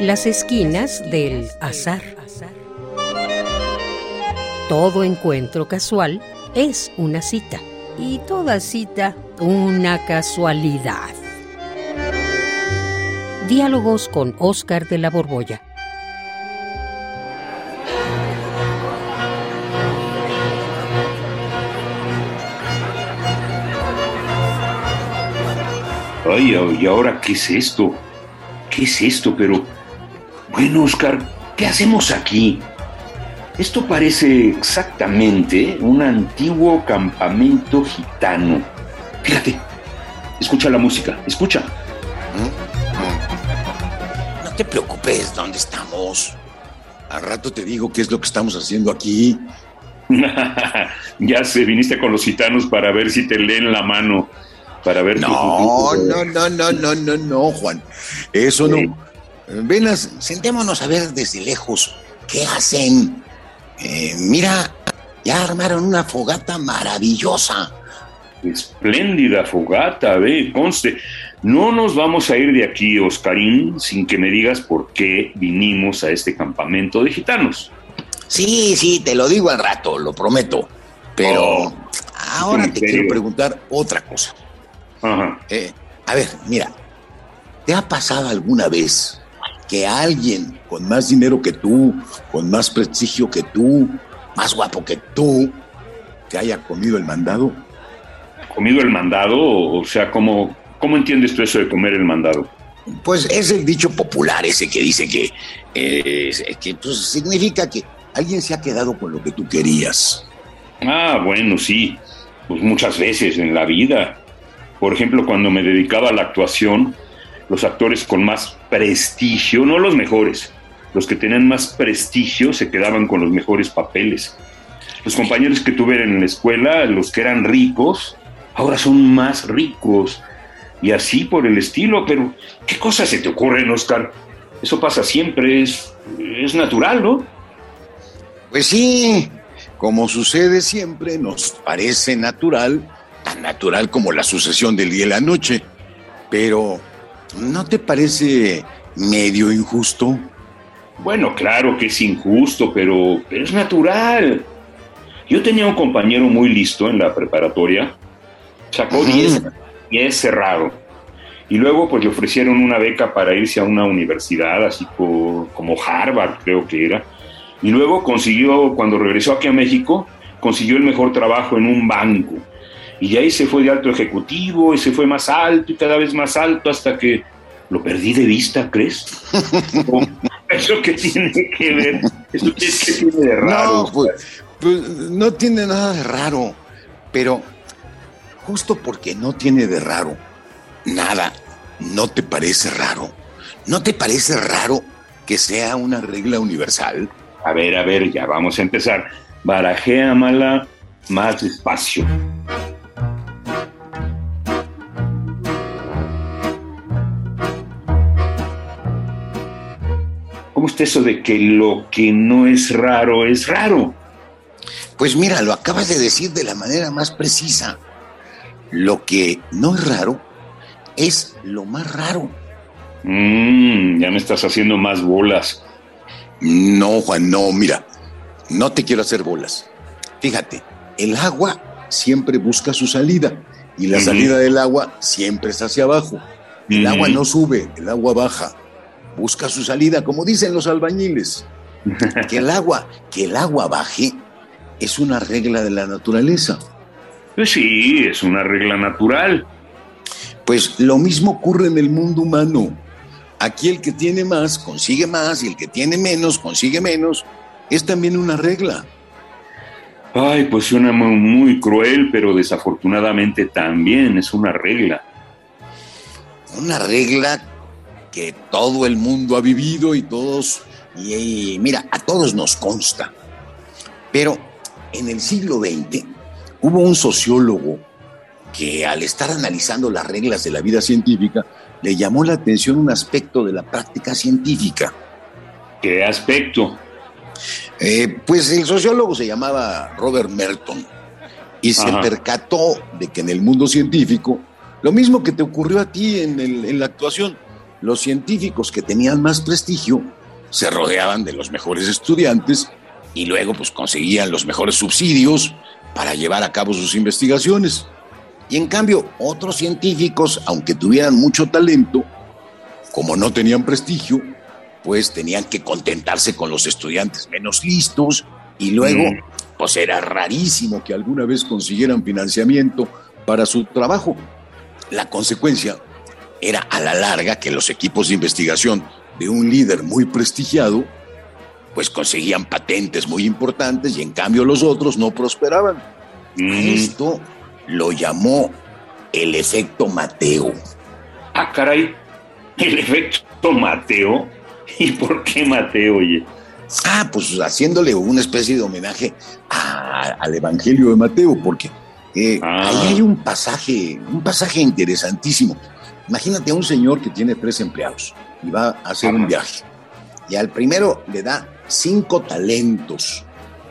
Las esquinas del azar. Todo encuentro casual es una cita y toda cita una casualidad. Diálogos con Oscar de la Borbolla. Ay, ¿y ahora qué es esto? ¿Qué es esto? Pero, bueno, Oscar, ¿qué hacemos aquí? Esto parece exactamente un antiguo campamento gitano. Fíjate, escucha la música, escucha. No te preocupes, ¿dónde estamos? Al rato te digo qué es lo que estamos haciendo aquí. ya sé, viniste con los gitanos para ver si te leen la mano para ver. No, no, no, no, no, no, no, Juan. Eso no. Venas, sentémonos a ver desde lejos qué hacen. Eh, mira, ya armaron una fogata maravillosa. Espléndida fogata, ve, conste. No nos vamos a ir de aquí, Oscarín, sin que me digas por qué vinimos a este campamento de gitanos. Sí, sí, te lo digo al rato, lo prometo. Pero oh, ahora te quiero preguntar otra cosa. Eh, a ver, mira, ¿te ha pasado alguna vez que alguien con más dinero que tú, con más prestigio que tú, más guapo que tú, te haya comido el mandado? ¿Comido el mandado? O sea, ¿cómo, cómo entiendes tú eso de comer el mandado? Pues es el dicho popular ese que dice que, eh, que pues, significa que alguien se ha quedado con lo que tú querías. Ah, bueno, sí. Pues muchas veces en la vida. Por ejemplo, cuando me dedicaba a la actuación, los actores con más prestigio, no los mejores, los que tenían más prestigio se quedaban con los mejores papeles. Los compañeros que tuve en la escuela, los que eran ricos, ahora son más ricos. Y así por el estilo, pero ¿qué cosas se te ocurren, Oscar? Eso pasa siempre, es, es natural, ¿no? Pues sí, como sucede siempre, nos parece natural tan natural como la sucesión del día y la noche. Pero, ¿no te parece medio injusto? Bueno, claro que es injusto, pero es natural. Yo tenía un compañero muy listo en la preparatoria, sacó 10 y es cerrado. Y luego pues le ofrecieron una beca para irse a una universidad, así como Harvard creo que era. Y luego consiguió, cuando regresó aquí a México, consiguió el mejor trabajo en un banco. Y ahí se fue de alto ejecutivo y se fue más alto y cada vez más alto hasta que lo perdí de vista, ¿crees? ¿Eso qué tiene que ver? ¿Eso qué, tiene de raro? No, pues, pues, no tiene nada de raro, pero justo porque no tiene de raro nada, ¿no te parece raro? ¿No te parece raro que sea una regla universal? A ver, a ver, ya vamos a empezar. Barajéamala más despacio. ¿Cómo está eso de que lo que no es raro es raro? Pues mira, lo acabas de decir de la manera más precisa. Lo que no es raro es lo más raro. Mmm, ya me estás haciendo más bolas. No, Juan, no, mira, no te quiero hacer bolas. Fíjate, el agua siempre busca su salida y la salida del agua siempre es hacia abajo. El agua no sube, el agua baja busca su salida, como dicen los albañiles. Que el agua, que el agua baje es una regla de la naturaleza. Pues sí, es una regla natural. Pues lo mismo ocurre en el mundo humano. Aquí el que tiene más consigue más y el que tiene menos consigue menos. Es también una regla. Ay, pues suena muy cruel, pero desafortunadamente también es una regla. Una regla que todo el mundo ha vivido y todos, y, mira, a todos nos consta. Pero en el siglo XX hubo un sociólogo que al estar analizando las reglas de la vida científica, le llamó la atención un aspecto de la práctica científica. ¿Qué aspecto? Eh, pues el sociólogo se llamaba Robert Merton y se percató de que en el mundo científico, lo mismo que te ocurrió a ti en, en la actuación, los científicos que tenían más prestigio se rodeaban de los mejores estudiantes y luego pues conseguían los mejores subsidios para llevar a cabo sus investigaciones. Y en cambio, otros científicos, aunque tuvieran mucho talento, como no tenían prestigio, pues tenían que contentarse con los estudiantes menos listos y luego, mm. pues era rarísimo que alguna vez consiguieran financiamiento para su trabajo. La consecuencia era a la larga que los equipos de investigación de un líder muy prestigiado, pues conseguían patentes muy importantes y en cambio los otros no prosperaban. Mm. Esto lo llamó el efecto Mateo. Ah, caray, el efecto Mateo. ¿Y por qué Mateo, oye? Ah, pues haciéndole una especie de homenaje al Evangelio de Mateo, porque eh, ah. ahí hay un pasaje, un pasaje interesantísimo. Imagínate a un señor que tiene tres empleados y va a hacer un viaje. Y al primero le da cinco talentos.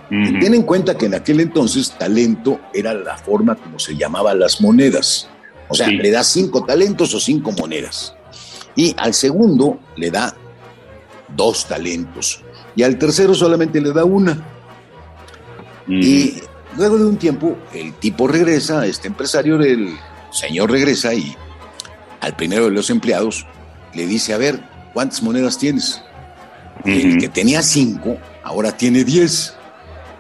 y ten en cuenta que en aquel entonces talento era la forma como se llamaban las monedas. O sea, le da cinco talentos o cinco monedas. Y al segundo le da dos talentos. Y al tercero solamente le da una. Y luego de un tiempo, el tipo regresa, este empresario del señor regresa y al primero de los empleados le dice, a ver, ¿cuántas monedas tienes? El que tenía cinco, ahora tiene diez.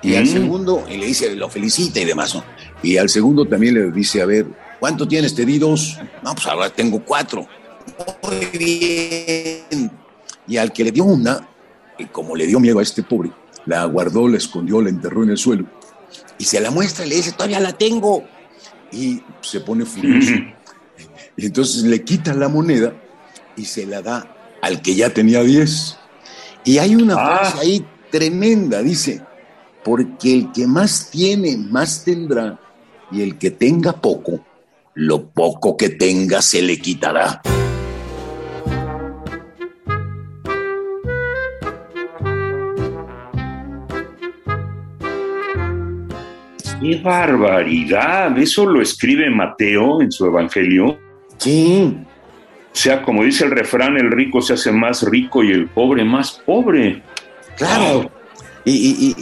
Y al segundo, y le dice, lo felicita y demás, ¿no? Y al segundo también le dice, a ver, ¿cuánto tienes? Te di dos. No, pues ahora tengo cuatro. Muy bien. Y al que le dio una, y como le dio miedo a este pobre, la guardó, la escondió, la enterró en el suelo. Y se la muestra y le dice, todavía la tengo. Y se pone furioso. Y entonces le quita la moneda y se la da al que ya tenía 10. Y hay una ah. frase ahí tremenda, dice, porque el que más tiene, más tendrá, y el que tenga poco, lo poco que tenga se le quitará. ¡Qué barbaridad! Eso lo escribe Mateo en su Evangelio. Sí. O sea, como dice el refrán, el rico se hace más rico y el pobre más pobre. Claro. Y,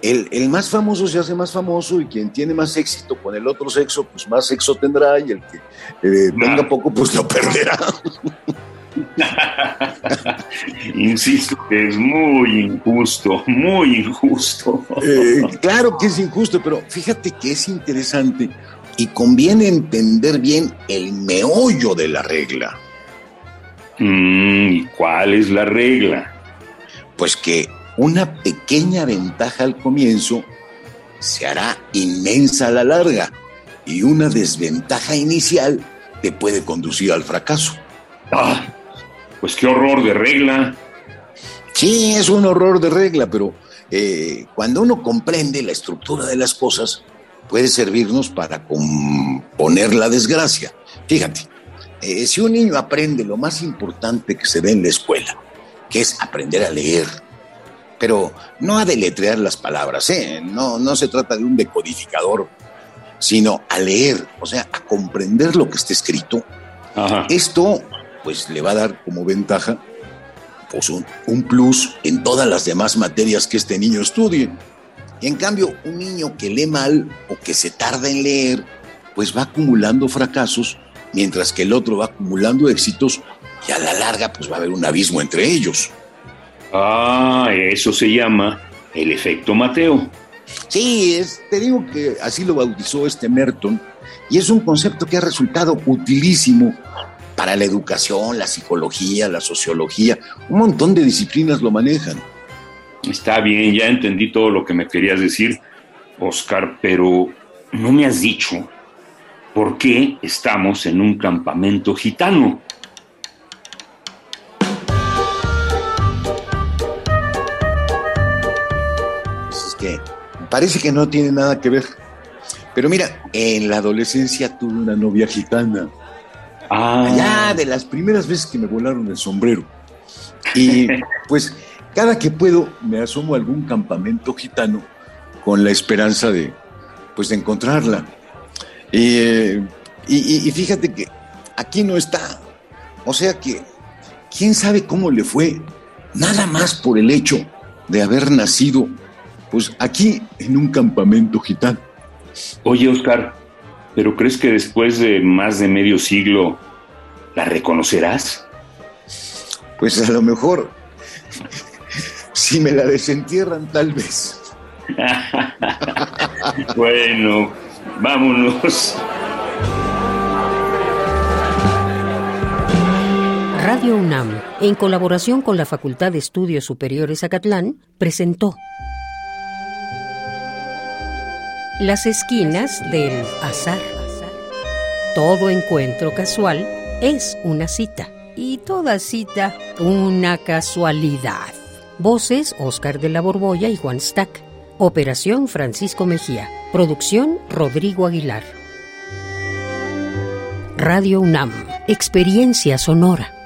el, más famoso se hace más famoso y quien tiene más éxito con el otro sexo, pues más sexo tendrá y el que eh, tenga poco, pues lo perderá. Insisto que es muy injusto, muy injusto. Eh, claro que es injusto, pero fíjate que es interesante y conviene entender bien el meollo de la regla. Mm, ¿Y cuál es la regla? Pues que una pequeña ventaja al comienzo se hará inmensa a la larga y una desventaja inicial te puede conducir al fracaso. Ah, pues qué horror de regla. Sí, es un horror de regla, pero eh, cuando uno comprende la estructura de las cosas, puede servirnos para componer la desgracia. Fíjate, eh, si un niño aprende lo más importante que se ve en la escuela, que es aprender a leer, pero no a deletrear las palabras, ¿eh? no, no se trata de un decodificador, sino a leer, o sea, a comprender lo que está escrito. Esto, pues, le va a dar como ventaja pues, un, un plus en todas las demás materias que este niño estudie. En cambio, un niño que lee mal o que se tarda en leer, pues va acumulando fracasos, mientras que el otro va acumulando éxitos y a la larga pues va a haber un abismo entre ellos. Ah, eso se llama el efecto Mateo. Sí, es, te digo que así lo bautizó este Merton y es un concepto que ha resultado utilísimo para la educación, la psicología, la sociología, un montón de disciplinas lo manejan. Está bien, ya entendí todo lo que me querías decir, Oscar, pero no me has dicho por qué estamos en un campamento gitano. Pues es que parece que no tiene nada que ver. Pero mira, en la adolescencia tuve una novia gitana. Ah. Ya de las primeras veces que me volaron el sombrero. Y pues cada que puedo me asomo a algún campamento gitano con la esperanza de, pues, de encontrarla. y, fíjate que aquí no está. O sea que quién sabe cómo le fue, nada más por el hecho de haber nacido, pues aquí en un campamento gitano. Oye, Oscar, ¿pero crees que después de más de medio siglo la reconocerás? Pues a lo mejor, si me la desentierran, tal vez. bueno, vámonos. Radio UNAM, en colaboración con la Facultad de Estudios Superiores Acatlán, presentó Las esquinas del azar. Todo encuentro casual es una cita y toda cita una casualidad. Voces Oscar de la Borbolla y Juan Stack. Operación Francisco Mejía. Producción Rodrigo Aguilar. Radio UNAM. Experiencia sonora.